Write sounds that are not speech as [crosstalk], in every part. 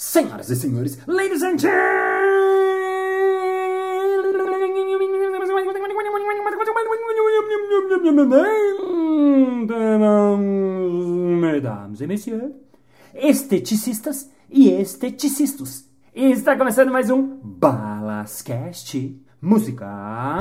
Senhoras e senhores, ladies and gentlemen, mesdames e messieurs, esteticistas e esteticistas. Está começando mais um Balascast Música.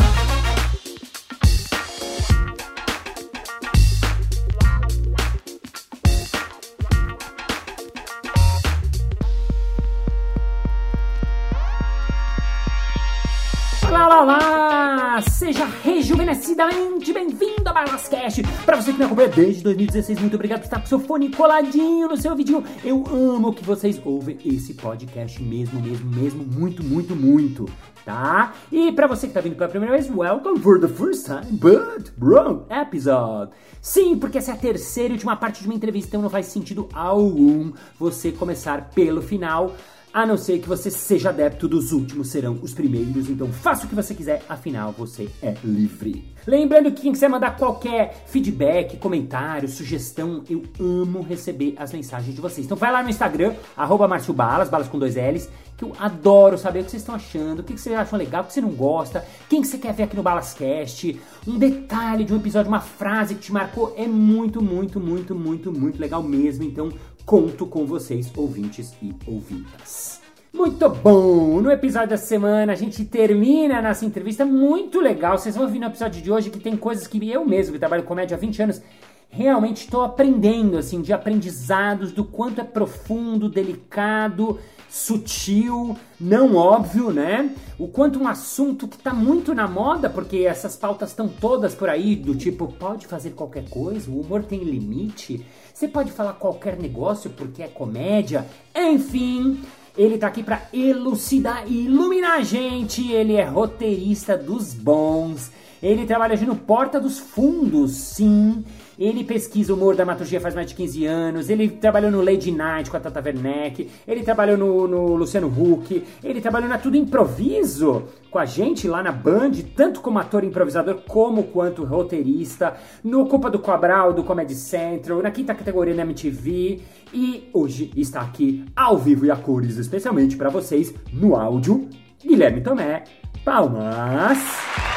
Rejuvenescidamente bem-vindo a Balascast! Para você que me acompanha desde 2016, muito obrigado por estar com seu fone coladinho no seu vídeo. Eu amo que vocês ouvem esse podcast mesmo, mesmo, mesmo, muito, muito, muito, tá? E para você que tá vindo pela primeira vez, welcome for the first time, but wrong episode. Sim, porque essa é a terceira e última parte de uma entrevista, então não faz sentido algum você começar pelo final. A não ser que você seja adepto dos últimos serão os primeiros, então faça o que você quiser, afinal você é livre. Lembrando que quem quiser mandar qualquer feedback, comentário, sugestão, eu amo receber as mensagens de vocês. Então vai lá no Instagram, arroba Balas, balas com dois L's, que eu adoro saber o que vocês estão achando, o que vocês acham legal, o que você não gosta, quem que você quer ver aqui no Balascast, um detalhe de um episódio, uma frase que te marcou, é muito, muito, muito, muito, muito legal mesmo, então conto com vocês, ouvintes e ouvintas. Muito bom! No episódio da semana a gente termina a nossa entrevista muito legal. Vocês vão ouvir no episódio de hoje que tem coisas que eu mesmo, que trabalho com comédia há 20 anos, realmente estou aprendendo, assim, de aprendizados, do quanto é profundo, delicado, sutil, não óbvio, né? O quanto um assunto que está muito na moda, porque essas pautas estão todas por aí, do tipo, pode fazer qualquer coisa, o humor tem limite, você pode falar qualquer negócio porque é comédia, enfim. Ele tá aqui para elucidar e iluminar a gente. Ele é roteirista dos bons. Ele trabalha no Porta dos Fundos, sim. Ele pesquisa humor da dramaturgia faz mais de 15 anos. Ele trabalhou no Lady Night com a Tata Werneck. Ele trabalhou no, no Luciano Huck. Ele trabalhou na Tudo Improviso com a gente lá na Band, tanto como ator improvisador como quanto roteirista. No Culpa do Cabral, do Comedy Central. Na quinta categoria na MTV. E hoje está aqui ao vivo e a cores, especialmente para vocês, no áudio, Guilherme Tomé. Palmas!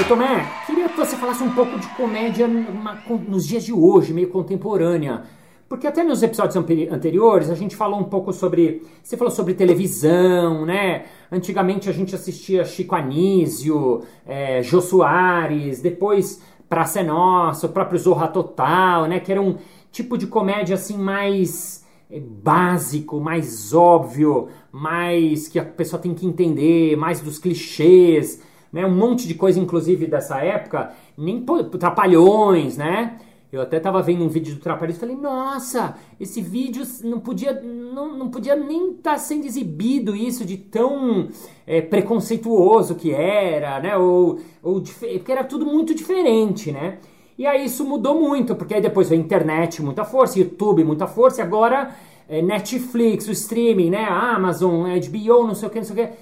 Ô Tomé, queria que você falasse um pouco de comédia nos dias de hoje, meio contemporânea. Porque até nos episódios ante- anteriores a gente falou um pouco sobre. Você falou sobre televisão, né? Antigamente a gente assistia Chico Anísio, é, Jô Soares, depois Praça é Nossa, o próprio Zorra Total, né? Que era um tipo de comédia assim mais é, básico, mais óbvio, mais que a pessoa tem que entender, mais dos clichês, né? Um monte de coisa, inclusive, dessa época, nem trapalhões, né? Eu até tava vendo um vídeo do Trapalhões e falei, nossa, esse vídeo não podia, não, não podia nem estar sendo exibido isso de tão é, preconceituoso que era, né? Ou, ou porque era tudo muito diferente, né? E aí isso mudou muito, porque aí depois veio a internet, muita força, YouTube, muita força, e agora é, Netflix, o streaming, né? A Amazon, HBO, não sei o que, não sei o que.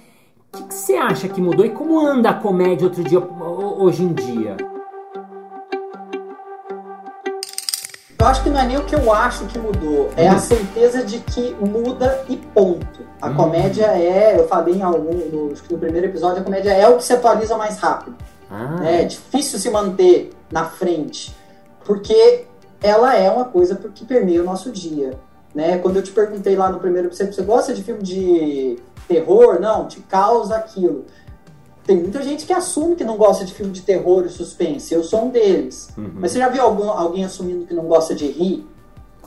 O que, que você acha que mudou e como anda a comédia outro dia, ho- hoje em dia? Eu acho que não é nem o que eu acho que mudou, é a certeza de que muda e ponto. A Hum. comédia é, eu falei em algum, no, acho que no primeiro episódio, a comédia é o que se atualiza mais rápido. Ah? É difícil se manter na frente, porque ela é uma coisa que permeia o nosso dia. Né? Quando eu te perguntei lá no primeiro episódio, você gosta de filme de terror? Não, te causa aquilo. Tem muita gente que assume que não gosta de filme de terror e suspense. Eu sou um deles. Uhum. Mas você já viu algum, alguém assumindo que não gosta de rir?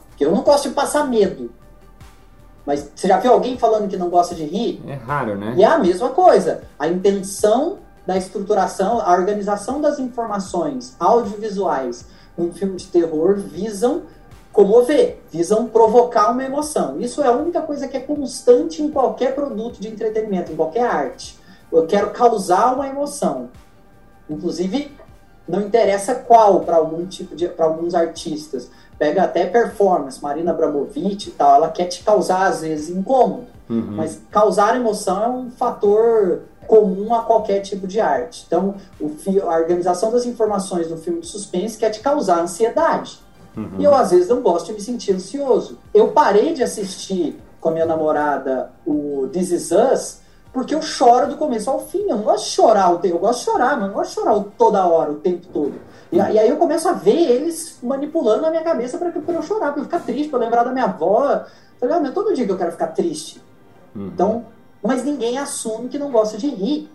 Porque eu não gosto de passar medo. Mas você já viu alguém falando que não gosta de rir? é raro, né? E é a mesma coisa. A intenção da estruturação, a organização das informações audiovisuais num filme de terror visam comover, visam provocar uma emoção. Isso é a única coisa que é constante em qualquer produto de entretenimento, em qualquer arte. Eu quero causar uma emoção. Inclusive, não interessa qual para algum tipo de para alguns artistas. Pega até performance, Marina Abramovic e tal, ela quer te causar às vezes incômodo. Uhum. Mas causar emoção é um fator comum a qualquer tipo de arte. Então, o a organização das informações no filme de suspense quer te causar ansiedade. Uhum. E eu, às vezes, não gosto de me sentir ansioso. Eu parei de assistir com a minha namorada o This Is Us porque eu choro do começo ao fim. Eu não gosto de chorar o tempo. Eu gosto de chorar, mas não gosto de chorar toda hora, o tempo todo. E, e aí eu começo a ver eles manipulando na minha cabeça para eu chorar, para eu ficar triste, para lembrar da minha avó. Falei, ah, mas todo dia que eu quero ficar triste. Uhum. Então, mas ninguém assume que não gosta de rir.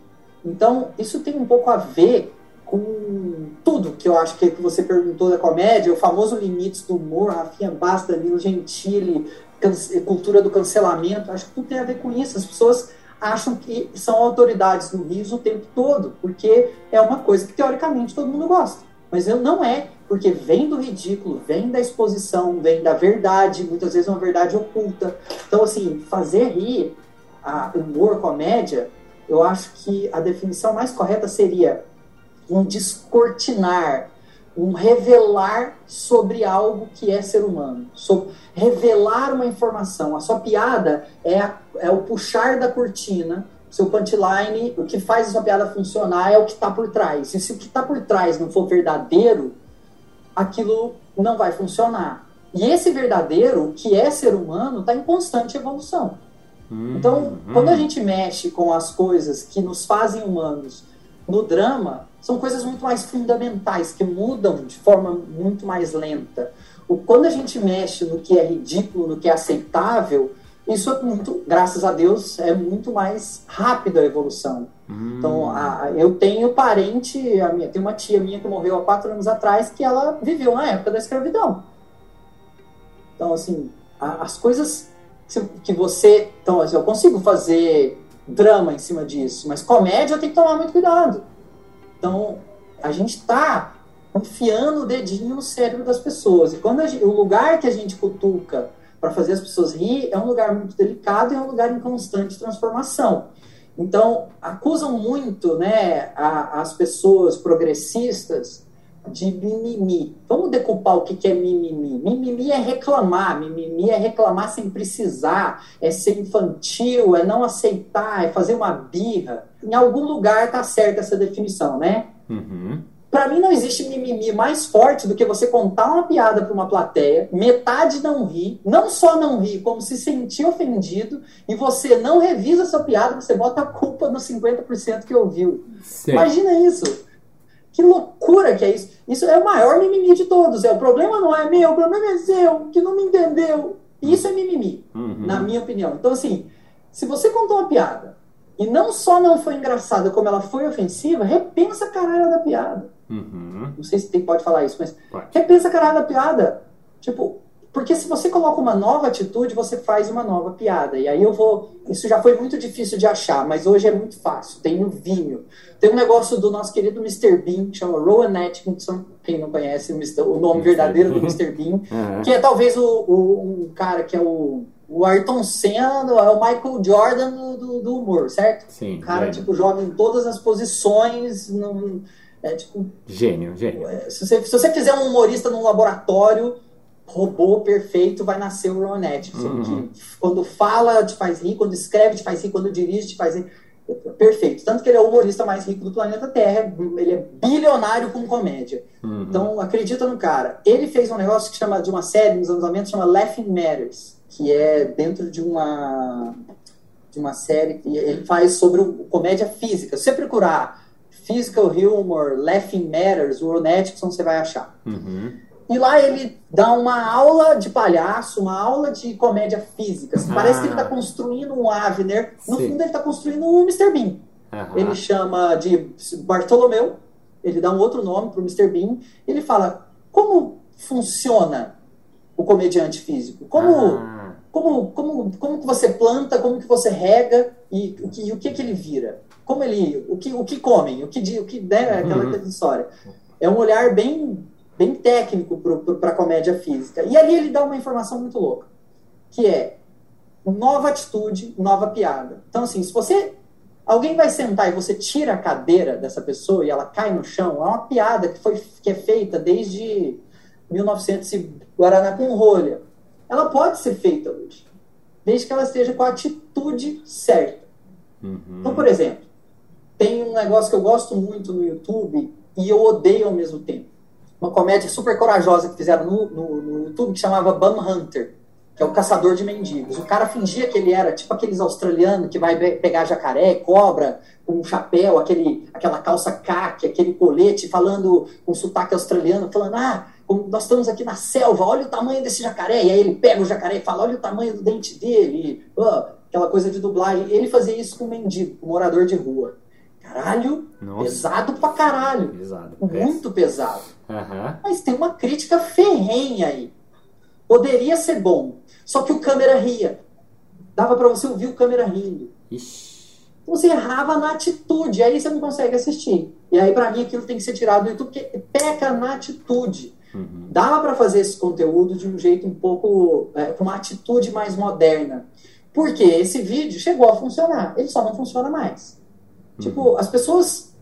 Então, isso tem um pouco a ver com tudo que eu acho que, que você perguntou da comédia, o famoso limites do humor, Rafinha Basta, Danilo Gentili, cultura do cancelamento, acho que tudo tem a ver com isso. As pessoas acham que são autoridades no riso o tempo todo, porque é uma coisa que teoricamente todo mundo gosta. Mas não é, porque vem do ridículo, vem da exposição, vem da verdade, muitas vezes uma verdade oculta. Então, assim, fazer rir a humor, comédia, eu acho que a definição mais correta seria um descortinar, um revelar sobre algo que é ser humano, sobre revelar uma informação. A sua piada é, a, é o puxar da cortina, seu punchline, o que faz a sua piada funcionar é o que está por trás. E se o que está por trás não for verdadeiro, aquilo não vai funcionar. E esse verdadeiro, que é ser humano, está em constante evolução. Hum, então, hum. quando a gente mexe com as coisas que nos fazem humanos no drama, são coisas muito mais fundamentais, que mudam de forma muito mais lenta. O, quando a gente mexe no que é ridículo, no que é aceitável, isso é muito, graças a Deus, é muito mais rápido a evolução. Hum. Então, a, eu tenho parente, a minha, tem uma tia minha que morreu há quatro anos atrás, que ela viveu na época da escravidão. Então, assim, a, as coisas que você. Então, assim, eu consigo fazer drama em cima disso, mas comédia tenho que tomar muito cuidado. Então, a gente está enfiando o dedinho no cérebro das pessoas. E quando gente, o lugar que a gente cutuca para fazer as pessoas rir é um lugar muito delicado e é um lugar em constante transformação. Então, acusam muito né, a, as pessoas progressistas de mimimi. Vamos decupar o que é mimimi. Mimimi é reclamar, mimimi é reclamar sem precisar, é ser infantil, é não aceitar, é fazer uma birra. Em algum lugar tá certa essa definição, né? Uhum. Para mim não existe mimimi mais forte do que você contar uma piada para uma plateia, metade não ri, não só não ri, como se sentir ofendido, e você não revisa essa piada, você bota a culpa nos 50% que ouviu. Sim. Imagina isso. Que loucura que é isso. Isso é o maior mimimi de todos. É o problema não é meu, o problema é seu, que não me entendeu. Isso é mimimi, uhum. na minha opinião. Então, assim, se você contou uma piada e não só não foi engraçada, como ela foi ofensiva, repensa a caralho da piada. Uhum. Não sei se tem, pode falar isso, mas pode. repensa a caralho da piada. Tipo, porque se você coloca uma nova atitude, você faz uma nova piada. E aí eu vou. Isso já foi muito difícil de achar, mas hoje é muito fácil. Tem no Vimeo. Tem um negócio do nosso querido Mr. Bean, que chama Rowan Atkinson. Quem não conhece o, o nome verdadeiro do Mr. Bean, uhum. [laughs] que é talvez o, o, um cara que é o, o Ayrton Senna, é o Michael Jordan do, do humor, certo? Sim. O cara, tipo, joga em todas as posições. Num, é, tipo, gênio, gênio. Se você, se você fizer um humorista num laboratório robô perfeito vai nascer o Ronette. Uhum. quando fala te faz rir, quando escreve te faz rir, quando dirige te faz rir. Perfeito. Tanto que ele é o humorista mais rico do planeta Terra. Ele é bilionário com comédia. Uhum. Então, acredita no cara. Ele fez um negócio que chama de uma série nos anos 90 chama Laughing Matters, que é dentro de uma de uma série que ele faz sobre o, comédia física. Se você procurar Physical Humor, Laughing Matters, o Ron Atkinson, você vai achar. Uhum. E lá ele dá uma aula de palhaço, uma aula de comédia física. Assim, ah. Parece que ele está construindo um Avner. No Sim. fundo, ele está construindo um Mr. Bean. Ele chama de Bartolomeu. Ele dá um outro nome para o Mr. Bean. Ele fala como funciona o comediante físico. Como, ah. como, como, como que você planta, como que você rega e o que, o que, que ele vira. Como ele, o que, o que comem, o que, o que né, aquela uhum. história. É um olhar bem bem técnico para a comédia física. E ali ele dá uma informação muito louca, que é nova atitude, nova piada. Então, assim, se você. Alguém vai sentar e você tira a cadeira dessa pessoa e ela cai no chão, é uma piada que, foi, que é feita desde 1900 e Guaraná com rolha. Ela pode ser feita hoje, desde que ela esteja com a atitude certa. Uhum. Então, por exemplo, tem um negócio que eu gosto muito no YouTube e eu odeio ao mesmo tempo uma comédia super corajosa que fizeram no, no, no YouTube que chamava Bum Hunter, que é o caçador de mendigos. O cara fingia que ele era tipo aqueles australianos que vai pegar jacaré, cobra, com um chapéu, aquele, aquela calça caque, aquele colete, falando com sotaque australiano, falando, ah, nós estamos aqui na selva, olha o tamanho desse jacaré. E aí ele pega o jacaré e fala, olha o tamanho do dente dele. Oh, aquela coisa de dublagem. Ele fazia isso com um mendigo, com um morador de rua. Caralho, Nossa. pesado pra caralho. Pesado. Muito pesado. Uhum. Mas tem uma crítica ferrenha aí. Poderia ser bom. Só que o câmera ria. Dava para você ouvir o câmera rindo. Ixi. Você errava na atitude, aí você não consegue assistir. E aí, para mim, aquilo tem que ser tirado do YouTube, porque peca na atitude. Uhum. Dava para fazer esse conteúdo de um jeito um pouco. É, com uma atitude mais moderna. Porque esse vídeo chegou a funcionar, ele só não funciona mais. Tipo, as pessoas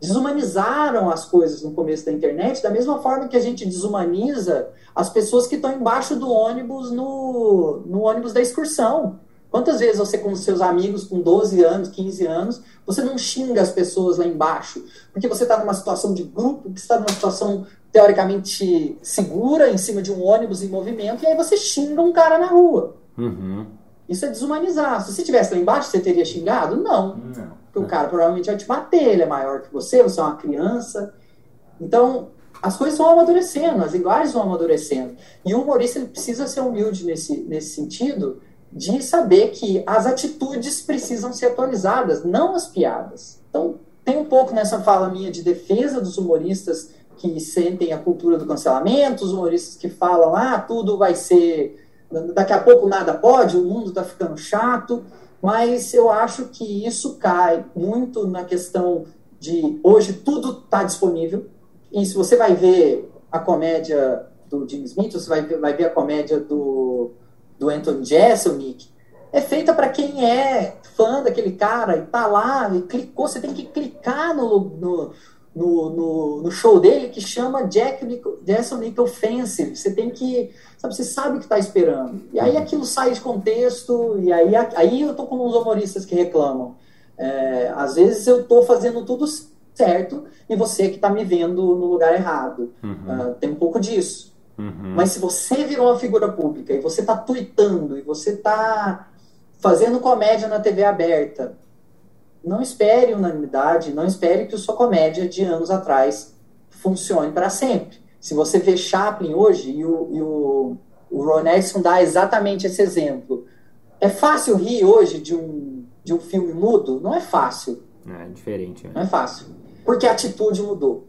desumanizaram as coisas no começo da internet, da mesma forma que a gente desumaniza as pessoas que estão embaixo do ônibus no, no ônibus da excursão. Quantas vezes você, com seus amigos com 12 anos, 15 anos, você não xinga as pessoas lá embaixo? Porque você está numa situação de grupo, que está numa situação teoricamente segura, em cima de um ônibus em movimento, e aí você xinga um cara na rua. Uhum. Isso é desumanizar. Se você estivesse lá embaixo, você teria xingado? Não. Não. Porque o cara provavelmente vai te bater, ele é maior que você, você é uma criança. Então, as coisas vão amadurecendo, as linguagens vão amadurecendo. E o humorista ele precisa ser humilde nesse, nesse sentido de saber que as atitudes precisam ser atualizadas, não as piadas. Então, tem um pouco nessa fala minha de defesa dos humoristas que sentem a cultura do cancelamento, os humoristas que falam, ah, tudo vai ser daqui a pouco nada pode, o mundo está ficando chato, mas eu acho que isso cai muito na questão de hoje tudo está disponível, e se você vai ver a comédia do Jim Smith, você vai ver, vai ver a comédia do, do Anthony Jeselnik, é feita para quem é fã daquele cara e tá lá e clicou, você tem que clicar no, no, no, no, no show dele que chama Jack Nickel Offensive. Você tem que. Sabe, você sabe o que está esperando. E aí aquilo sai de contexto, e aí, aí eu tô com uns humoristas que reclamam. É, às vezes eu tô fazendo tudo certo e você que está me vendo no lugar errado. Uhum. Uh, tem um pouco disso. Uhum. Mas se você virou uma figura pública e você está tweetando e você está fazendo comédia na TV aberta não espere unanimidade, não espere que a sua comédia de anos atrás funcione para sempre. Se você vê Chaplin hoje, e o, e o, o Ron Edson dá exatamente esse exemplo, é fácil rir hoje de um, de um filme mudo? Não é fácil. É diferente. Né? Não é fácil. Porque a atitude mudou.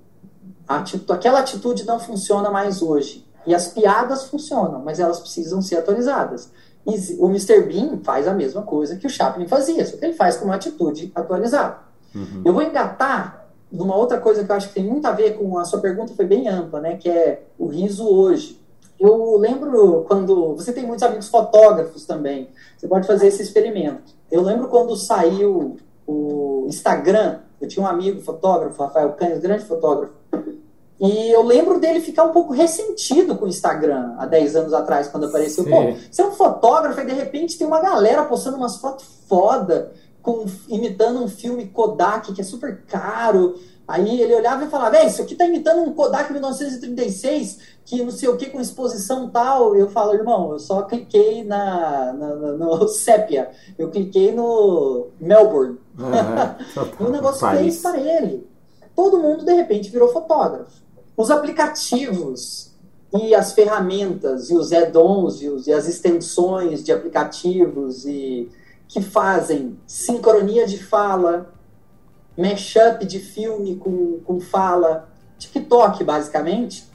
A atitude, aquela atitude não funciona mais hoje. E as piadas funcionam, mas elas precisam ser atualizadas. O Mr. Bean faz a mesma coisa que o Chaplin fazia, só que ele faz com uma atitude atualizada. Uhum. Eu vou engatar numa outra coisa que eu acho que tem muito a ver com a sua pergunta, foi bem ampla, né? Que é o riso hoje. Eu lembro quando. Você tem muitos amigos fotógrafos também. Você pode fazer esse experimento. Eu lembro quando saiu o Instagram. Eu tinha um amigo fotógrafo, Rafael Canes, grande fotógrafo. E eu lembro dele ficar um pouco ressentido com o Instagram há 10 anos atrás, quando apareceu. Sim. Pô, você é um fotógrafo e de repente tem uma galera postando umas fotos foda, com, imitando um filme Kodak que é super caro. Aí ele olhava e falava, é, isso aqui tá imitando um Kodak 1936, que não sei o que, com exposição tal. Eu falo, irmão, eu só cliquei na, na, na no [laughs] Sépia, eu cliquei no Melbourne. Uhum. e [laughs] o negócio fez para ele. Todo mundo, de repente, virou fotógrafo. Os aplicativos e as ferramentas e os add-ons e, e, as extensões de aplicativos e que fazem sincronia de fala, mashup de filme com, com fala, TikTok basicamente,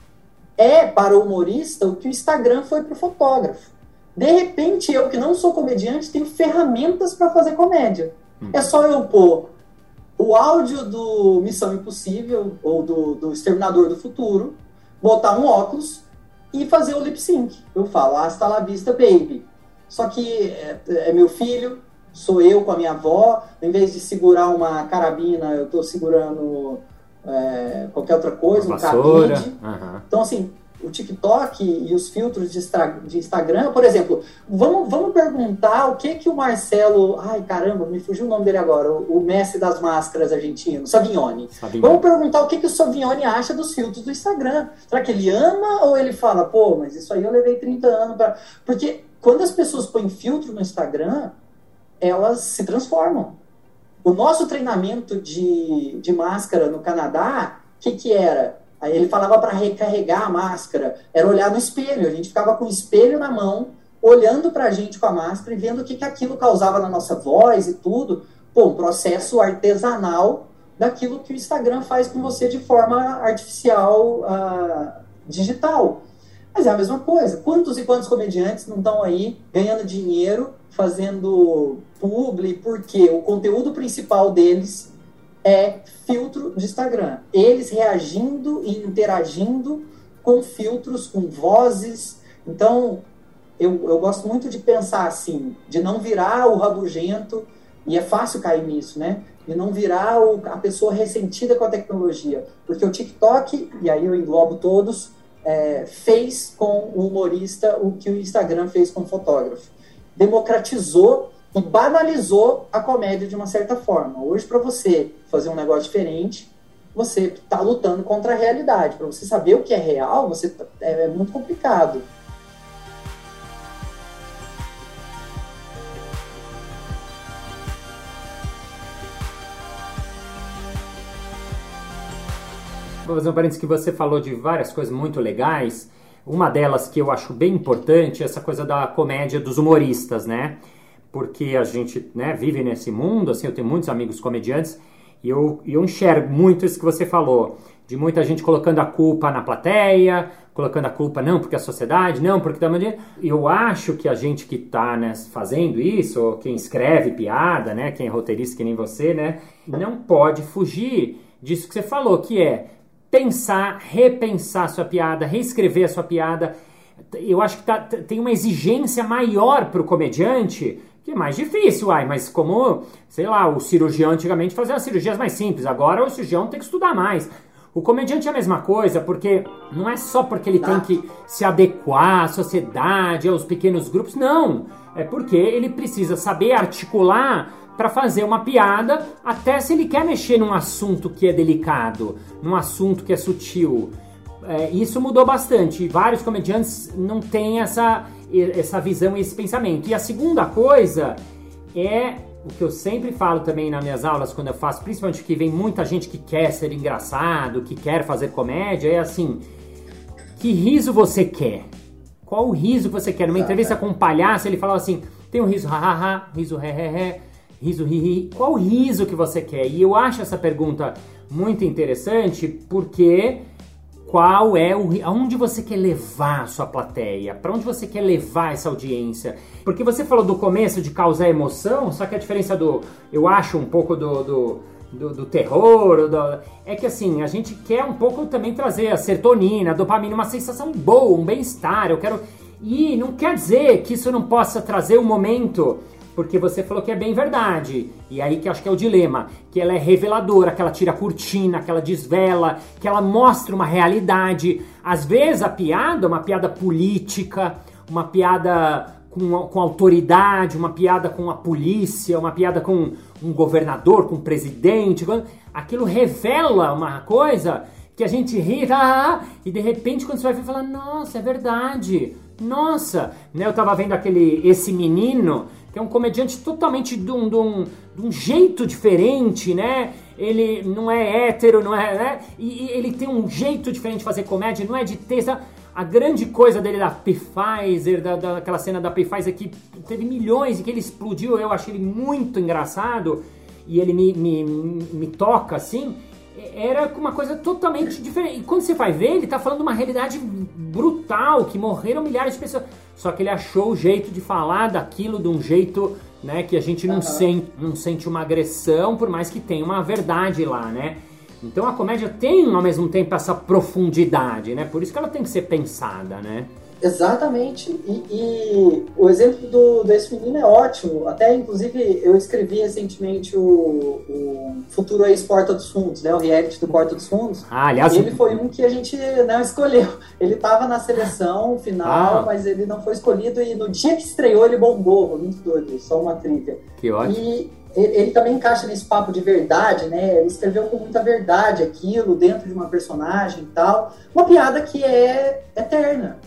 é para o humorista o que o Instagram foi para o fotógrafo. De repente, eu que não sou comediante tenho ferramentas para fazer comédia. Hum. É só eu pôr o áudio do Missão Impossível ou do, do Exterminador do Futuro, botar um óculos e fazer o lip sync. Eu falo, hasta la vista, baby. Só que é, é, meu filho, sou eu com a minha avó, em vez de segurar uma carabina, eu estou segurando é, qualquer outra coisa, uma um cabide. Uhum. Então, assim, o TikTok e os filtros de, de, Instagram, por exemplo, vamos, vamos perguntar o que que o Marcelo, ai caramba, me fugiu o nome dele agora, o, o mestre das máscaras argentino, Savignoni. Savignoni. Vamos perguntar o que que o Savignoni acha dos filtros do Instagram. Será que ele ama ou ele fala, pô, mas isso aí eu levei 30 anos para... Porque quando as pessoas põem filtro no Instagram, elas se transformam. O nosso treinamento de, de máscara no Canadá, o que que era? Ele falava para recarregar a máscara, era olhar no espelho. A gente ficava com o espelho na mão, olhando para a gente com a máscara e vendo o que, que aquilo causava na nossa voz e tudo. Pô, um processo artesanal daquilo que o Instagram faz com você de forma artificial, uh, digital. Mas é a mesma coisa. Quantos e quantos comediantes não estão aí ganhando dinheiro, fazendo publi, porque o conteúdo principal deles é filtro de Instagram. Eles reagindo e interagindo com filtros, com vozes. Então, eu, eu gosto muito de pensar assim, de não virar o rabugento, e é fácil cair nisso, né? De não virar o, a pessoa ressentida com a tecnologia. Porque o TikTok, e aí eu englobo todos, é, fez com o humorista o que o Instagram fez com o fotógrafo. Democratizou e banalizou a comédia de uma certa forma. Hoje, para você fazer um negócio diferente, você está lutando contra a realidade. Para você saber o que é real, você tá, é, é muito complicado. Vou fazer um parênteses que você falou de várias coisas muito legais. Uma delas que eu acho bem importante é essa coisa da comédia dos humoristas, né? porque a gente né, vive nesse mundo, assim, eu tenho muitos amigos comediantes e eu, eu enxergo muito isso que você falou, de muita gente colocando a culpa na plateia, colocando a culpa não porque a sociedade, não porque também eu acho que a gente que está né, fazendo isso, quem escreve piada, né, quem é roteirista que nem você, né, não pode fugir disso que você falou, que é pensar, repensar a sua piada, reescrever a sua piada. Eu acho que tá, tem uma exigência maior para o comediante que é mais difícil, uai, mas como, sei lá, o cirurgião antigamente fazia cirurgias mais simples, agora o cirurgião tem que estudar mais. O comediante é a mesma coisa, porque não é só porque ele tem que se adequar à sociedade, aos pequenos grupos, não. É porque ele precisa saber articular para fazer uma piada, até se ele quer mexer num assunto que é delicado, num assunto que é sutil. É, isso mudou bastante. Vários comediantes não têm essa essa visão e esse pensamento. E a segunda coisa é o que eu sempre falo também nas minhas aulas, quando eu faço, principalmente que vem muita gente que quer ser engraçado, que quer fazer comédia, é assim: que riso você quer? Qual o riso que você quer? Numa entrevista com um palhaço, ele falava assim: tem um riso ha-ha-ha, riso he-he-he, riso ri-ri. Qual o riso que você quer? E eu acho essa pergunta muito interessante porque qual é o aonde você quer levar a sua plateia, para onde você quer levar essa audiência. Porque você falou do começo de causar emoção, só que a diferença do, eu acho um pouco do, do, do, do terror, do, é que assim, a gente quer um pouco também trazer a serotonina, a dopamina, uma sensação boa, um bem-estar, eu quero... E não quer dizer que isso não possa trazer um momento porque você falou que é bem verdade. E aí que acho que é o dilema, que ela é reveladora, que ela tira a cortina, que ela desvela, que ela mostra uma realidade. Às vezes a piada é uma piada política, uma piada com, com autoridade, uma piada com a polícia, uma piada com um governador, com um presidente. Aquilo revela uma coisa que a gente ri, ah, e de repente quando você vai ver, fala, nossa, é verdade. Nossa, né? Eu tava vendo aquele esse menino que é um comediante totalmente de um, de um, de um jeito diferente, né? Ele não é hétero, não é, né? E, e, ele tem um jeito diferente de fazer comédia, não é de texto. A grande coisa dele da Pfizer, da, daquela cena da Pfizer que teve milhões e que ele explodiu, eu achei ele muito engraçado e ele me, me, me toca assim era uma coisa totalmente diferente. E quando você vai ver, ele tá falando de uma realidade brutal, que morreram milhares de pessoas. Só que ele achou o jeito de falar daquilo de um jeito, né, que a gente não, uhum. sente, não sente uma agressão, por mais que tenha uma verdade lá, né? Então a comédia tem ao mesmo tempo essa profundidade, né? Por isso que ela tem que ser pensada, né? Exatamente. E, e, o exemplo do, desse menino é ótimo. Até, inclusive, eu escrevi recentemente o, o Futuro Ex Porta dos Fundos, né? O reality do Porta dos Fundos. Ah, aliás... Ele foi um que a gente não escolheu. Ele estava na seleção final, ah. mas ele não foi escolhido. E no dia que estreou, ele bombou. Muito doido. Só uma trilha. Que ótimo. E ele também encaixa nesse papo de verdade, né? Ele escreveu com muita verdade aquilo dentro de uma personagem e tal. Uma piada que é eterna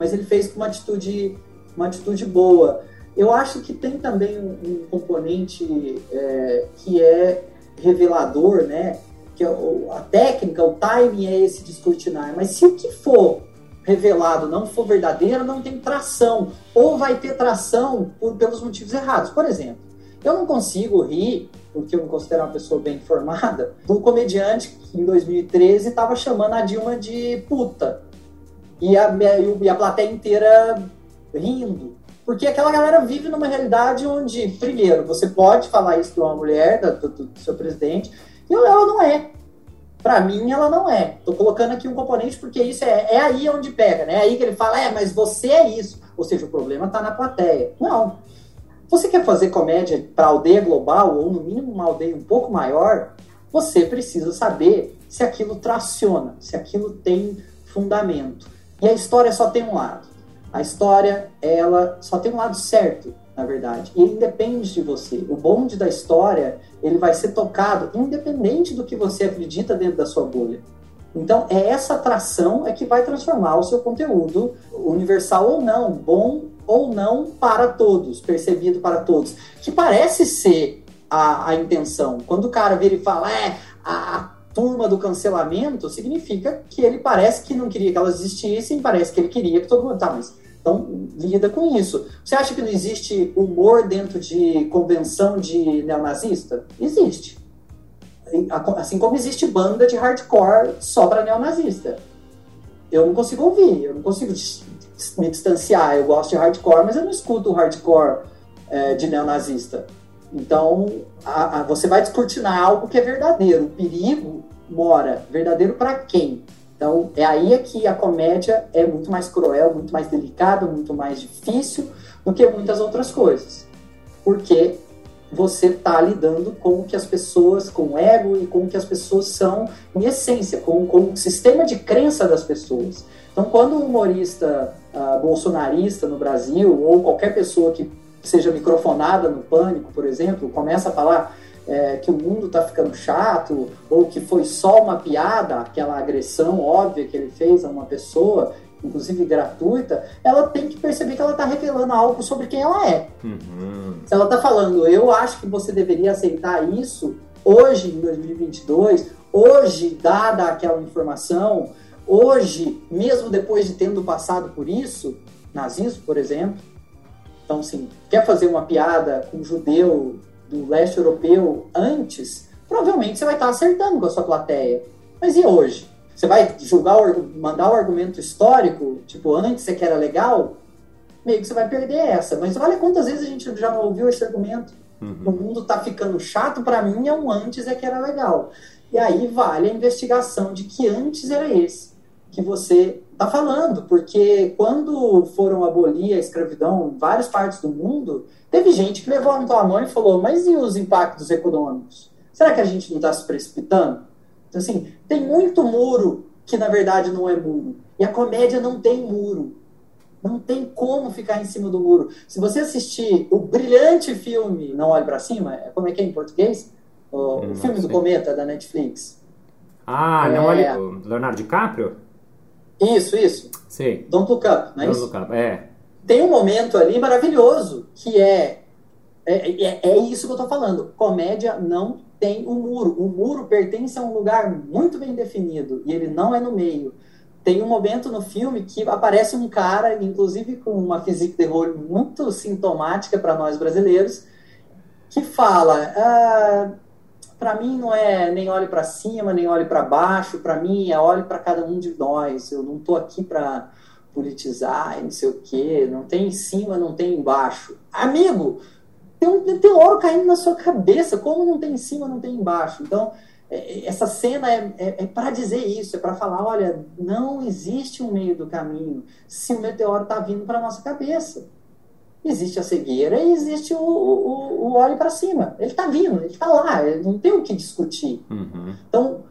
mas ele fez com uma atitude, uma atitude boa. Eu acho que tem também um, um componente é, que é revelador, né? Que é a técnica, o timing é esse descortinar. Mas se o que for revelado não for verdadeiro, não tem tração. Ou vai ter tração por, pelos motivos errados. Por exemplo, eu não consigo rir, porque eu me considero uma pessoa bem informada, do comediante que em 2013 estava chamando a Dilma de puta e a, e a plateia inteira rindo. Porque aquela galera vive numa realidade onde, primeiro, você pode falar isso para uma mulher, do, do, do, seu presidente, e ela não é. Para mim, ela não é. Tô colocando aqui um componente porque isso é, é aí onde pega, né? É aí que ele fala, é, mas você é isso. Ou seja, o problema tá na plateia. Não. Você quer fazer comédia para aldeia global, ou no mínimo uma aldeia um pouco maior, você precisa saber se aquilo traciona, se aquilo tem fundamento. E a história só tem um lado. A história, ela só tem um lado certo, na verdade. E independe de você. O bonde da história, ele vai ser tocado independente do que você acredita dentro da sua bolha. Então, é essa atração é que vai transformar o seu conteúdo, universal ou não, bom ou não para todos, percebido para todos. Que parece ser a, a intenção. Quando o cara vira e fala, é, a, turma do cancelamento significa que ele parece que não queria que elas existissem, parece que ele queria que todo mundo. Tá, mas então lida com isso. Você acha que não existe humor dentro de convenção de neonazista? Existe. Assim como existe banda de hardcore só para neonazista. Eu não consigo ouvir, eu não consigo me distanciar. Eu gosto de hardcore, mas eu não escuto o hardcore é, de neonazista. Então, a, a, você vai descortinar algo que é verdadeiro. O perigo mora. Verdadeiro para quem? Então, é aí é que a comédia é muito mais cruel, muito mais delicada, muito mais difícil do que muitas outras coisas. Porque você está lidando com o que as pessoas, com o ego e com o que as pessoas são em essência, com, com o sistema de crença das pessoas. Então, quando um humorista uh, bolsonarista no Brasil, ou qualquer pessoa que seja microfonada no pânico, por exemplo, começa a falar é, que o mundo está ficando chato, ou que foi só uma piada, aquela agressão óbvia que ele fez a uma pessoa, inclusive gratuita, ela tem que perceber que ela está revelando algo sobre quem ela é. Uhum. Se ela está falando, eu acho que você deveria aceitar isso hoje, em 2022, hoje, dada aquela informação, hoje, mesmo depois de tendo passado por isso, nazismo, por exemplo, então, assim, quer fazer uma piada com um judeu do leste europeu antes, provavelmente você vai estar acertando com a sua plateia. Mas e hoje? Você vai julgar, mandar o argumento histórico, tipo, antes é que era legal? Meio que você vai perder essa. Mas olha quantas vezes a gente já não ouviu esse argumento. Uhum. O mundo tá ficando chato, para mim é um antes é que era legal. E aí vale a investigação de que antes era esse que você está falando, porque quando foram abolir a escravidão em várias partes do mundo, teve gente que levantou a mão e falou: mas e os impactos econômicos? Será que a gente não está se precipitando? Então, assim, tem muito muro que na verdade não é muro. E a comédia não tem muro. Não tem como ficar em cima do muro. Se você assistir o brilhante filme Não Olhe para Cima, é, como é que é em português? O, hum, filme do Cometa da Netflix. Ah, é, não olhe. Leonardo DiCaprio? Isso, isso. Sim. Don't Look Up, não é Don't isso? Look Up, é. Tem um momento ali maravilhoso que é é, é, é isso que eu tô falando. Comédia não tem um muro. O muro pertence a um lugar muito bem definido e ele não é no meio. Tem um momento no filme que aparece um cara, inclusive com uma physique de role muito sintomática para nós brasileiros, que fala: ah, para mim não é nem olhe para cima, nem olhe para baixo, para mim é olhe para cada um de nós. Eu não estou aqui para politizar e não sei o quê, não tem em cima, não tem embaixo. Amigo, tem um meteoro caindo na sua cabeça, como não tem em cima, não tem embaixo. Então, é, essa cena é, é, é para dizer isso, é para falar, olha, não existe um meio do caminho se o meteoro está vindo para nossa cabeça. Existe a cegueira e existe o, o, o olho para cima. Ele está vindo, ele está lá, não tem o que discutir. Uhum. Então,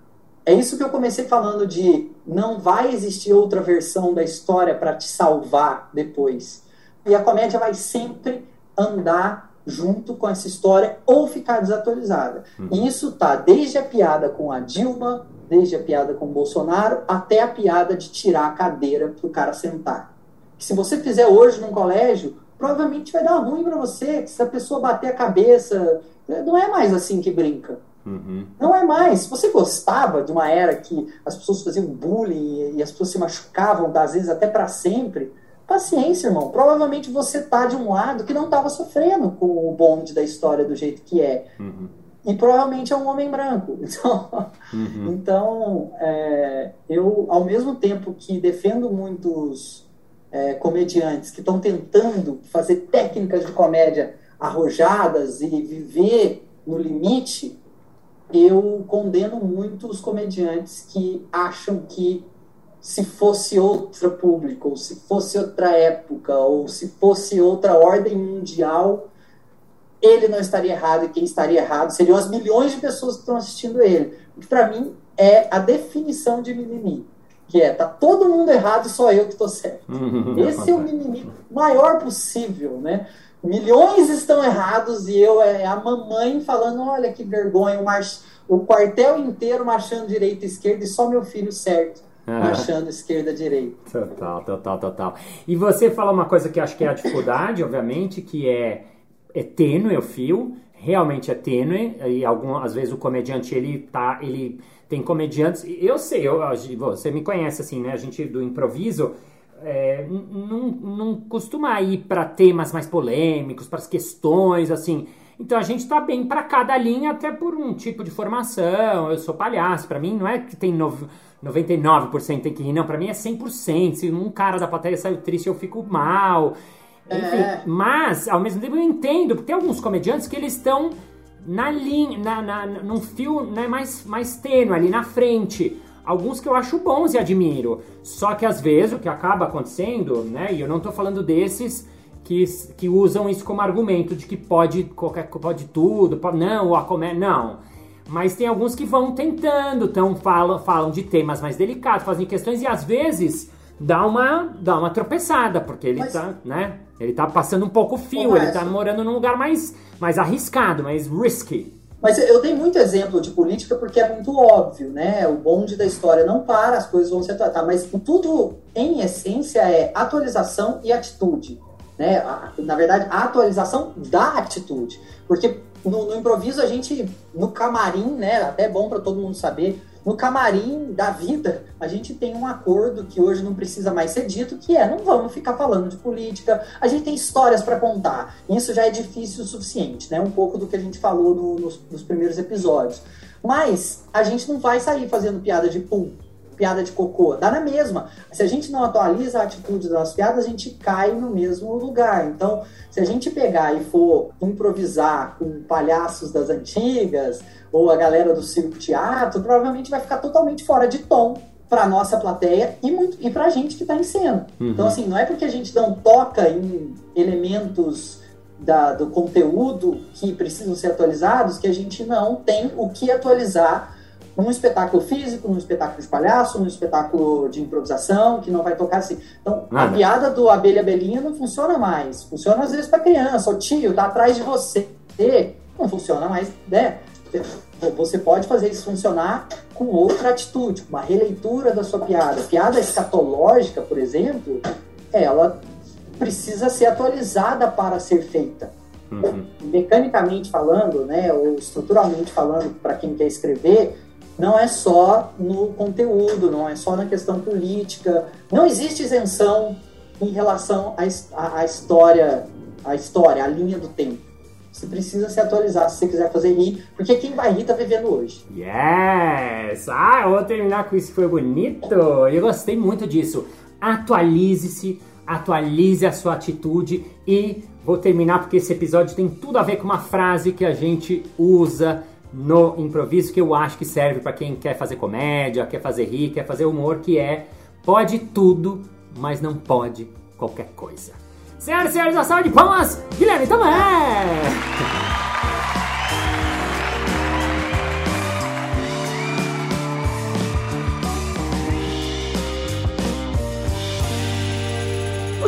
é isso que eu comecei falando de não vai existir outra versão da história para te salvar depois. E a comédia vai sempre andar junto com essa história ou ficar desatualizada. Uhum. E isso tá desde a piada com a Dilma, desde a piada com o Bolsonaro, até a piada de tirar a cadeira para o cara sentar. Que se você fizer hoje num colégio, provavelmente vai dar ruim para você, que se a pessoa bater a cabeça, não é mais assim que brinca. Uhum. Não é mais. Se você gostava de uma era que as pessoas faziam bullying e as pessoas se machucavam, às vezes até para sempre, paciência, irmão. Provavelmente você tá de um lado que não estava sofrendo com o bonde da história do jeito que é. Uhum. E provavelmente é um homem branco. [laughs] Então, uhum. então é, eu, ao mesmo tempo que defendo muitos é, comediantes que estão tentando fazer técnicas de comédia arrojadas e viver no limite, eu condeno muito os comediantes que acham que se fosse outro público, ou se fosse outra época, ou se fosse outra ordem mundial, ele não estaria errado e quem estaria errado seriam as milhões de pessoas que estão assistindo ele. O que para mim é a definição de mimimi que é tá todo mundo errado e só eu que estou certo. [laughs] Uhum. Esse é o mimimi maior possível, né? Milhões estão errados e eu é a mamãe falando, olha que vergonha, o, march... o quartel inteiro marchando direita e esquerda e só meu filho certo. Marchando esquerda direita. Total, total, total. E você fala uma coisa que acho que é a dificuldade, obviamente, que é, é tênue o fio, realmente é tênue, e algumas às vezes o comediante ele tá, ele tem comediantes, eu sei, eu, você me conhece assim, né? A gente do improviso é, não, não costuma ir para temas mais polêmicos, para as questões, assim. Então a gente tá bem para cada linha, até por um tipo de formação. Eu sou palhaço, para mim não é que tem no, 99% tem que rir, não, para mim é 100%. Se um cara da plateia saiu triste, eu fico mal. Enfim, é. mas ao mesmo tempo eu entendo, porque tem alguns comediantes que eles estão na linha, na, na, num fio né, mais, mais tênue, ali na frente. Alguns que eu acho bons e admiro. Só que às vezes o que acaba acontecendo, né? E eu não tô falando desses que, que usam isso como argumento de que pode qualquer pode tudo, pode, não, a comédia. Não. Mas tem alguns que vão tentando, então falam, falam de temas mais delicados, fazem questões e às vezes dá uma, dá uma tropeçada, porque ele Mas... tá, né? Ele tá passando um pouco fio, ele tá morando num lugar mais, mais arriscado, mais risky. Mas eu tenho muito exemplo de política porque é muito óbvio, né? O bonde da história não para, as coisas vão se tratar, mas tudo em essência é atualização e atitude, né? Na verdade, a atualização da atitude, porque no, no improviso a gente no camarim, né? Até é bom para todo mundo saber, no camarim da vida, a gente tem um acordo que hoje não precisa mais ser dito, que é não vamos ficar falando de política, a gente tem histórias para contar. Isso já é difícil o suficiente, né? Um pouco do que a gente falou no, nos, nos primeiros episódios. Mas a gente não vai sair fazendo piada de pum, piada de cocô. Dá na mesma. Se a gente não atualiza a atitude das piadas, a gente cai no mesmo lugar. Então, se a gente pegar e for improvisar com palhaços das antigas, ou a galera do circo teatro, provavelmente vai ficar totalmente fora de tom para nossa plateia e muito e para a gente que está em cena. Uhum. Então assim, não é porque a gente não toca em elementos da, do conteúdo que precisam ser atualizados que a gente não tem o que atualizar num espetáculo físico, num espetáculo de palhaço, num espetáculo de improvisação, que não vai tocar assim. Então, Nada. a piada do abelha abelhinha não funciona mais. Funciona às vezes para criança, o tio tá atrás de você. Não funciona mais, né? Você pode fazer isso funcionar com outra atitude, uma releitura da sua piada. Piada escatológica, por exemplo, ela precisa ser atualizada para ser feita. Uhum. Mecanicamente falando, né, ou estruturalmente falando, para quem quer escrever, não é só no conteúdo, não é só na questão política. Não existe isenção em relação à, história, à história, à linha do tempo. Você precisa se atualizar se você quiser fazer rir, porque quem vai rir tá vivendo hoje. Yes! Ah, eu vou terminar com isso foi bonito. Eu gostei muito disso. Atualize-se, atualize a sua atitude e vou terminar porque esse episódio tem tudo a ver com uma frase que a gente usa no improviso que eu acho que serve para quem quer fazer comédia, quer fazer rir, quer fazer humor, que é pode tudo, mas não pode qualquer coisa. Senhoras e senhores, a salva de palmas, Guilherme Tomé!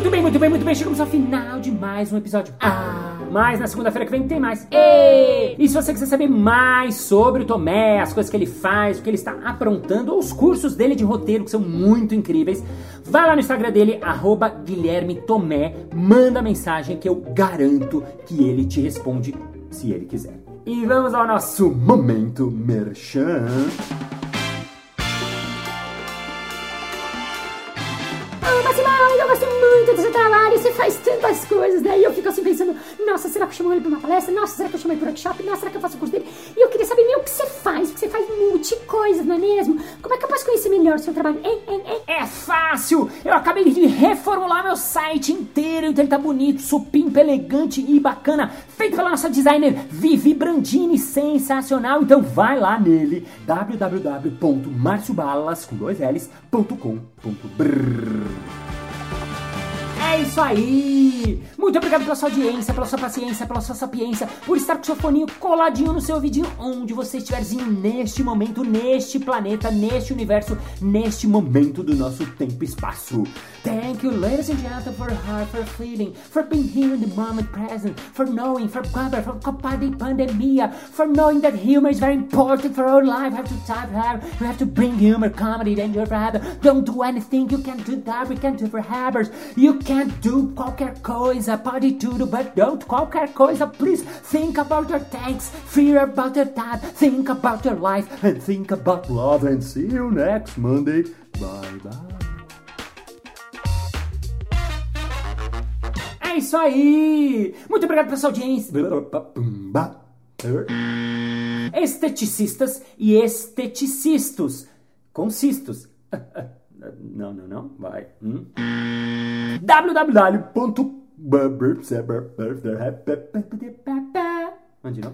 Muito bem, muito bem, muito bem. Chegamos ao final de mais um episódio. Ah, mas na segunda-feira que vem tem mais. E, e se você quiser saber mais sobre o Tomé, as coisas que ele faz, o que ele está aprontando, ou os cursos dele de roteiro, que são muito incríveis, vai lá no Instagram dele, arroba Guilherme Tomé, manda mensagem que eu garanto que ele te responde se ele quiser. E vamos ao nosso momento merchan. Você faz tantas coisas, né? E eu fico assim pensando, nossa, será que eu chamo ele pra uma palestra? Nossa, será que eu chamo ele pro workshop? Nossa, será que eu faço o curso dele? E eu queria saber, meu, o que você faz? Porque você faz multi coisas, não é mesmo? Como é que eu posso conhecer melhor o seu trabalho? Hein, hein, hein? É fácil! Eu acabei de reformular meu site inteiro, então ele tá bonito, supimpa, elegante e bacana. Feito pela nossa designer Vivi Brandini, sensacional. Então vai lá nele, www.marciobalas, com dois L's.com.br é isso aí! Muito obrigado pela sua audiência, pela sua paciência, pela sua sapiência, por estar com seu foninho coladinho no seu ouvidinho, onde você estiverzinho neste momento, neste planeta, neste universo, neste momento do nosso tempo e espaço. Thank you, ladies and gentlemen, for heart, for feeling, for being here in the moment present, for knowing, for cover, for combating pandemia, for knowing that humor is very important for our life. We have to type have, we have to bring humor, comedy, then you're Don't do anything you can do that, we can do for havers. You can can't do qualquer coisa, pode tudo, but don't qualquer coisa. Please think about your tanks, fear about your dad, think about your life, and think about love. And see you next Monday. Bye bye. É isso aí! Muito obrigado pela sua audiência. Esteticistas e esteticistas. Consistos. [laughs] Não, não, não. Vai. Hum? www. Onde não?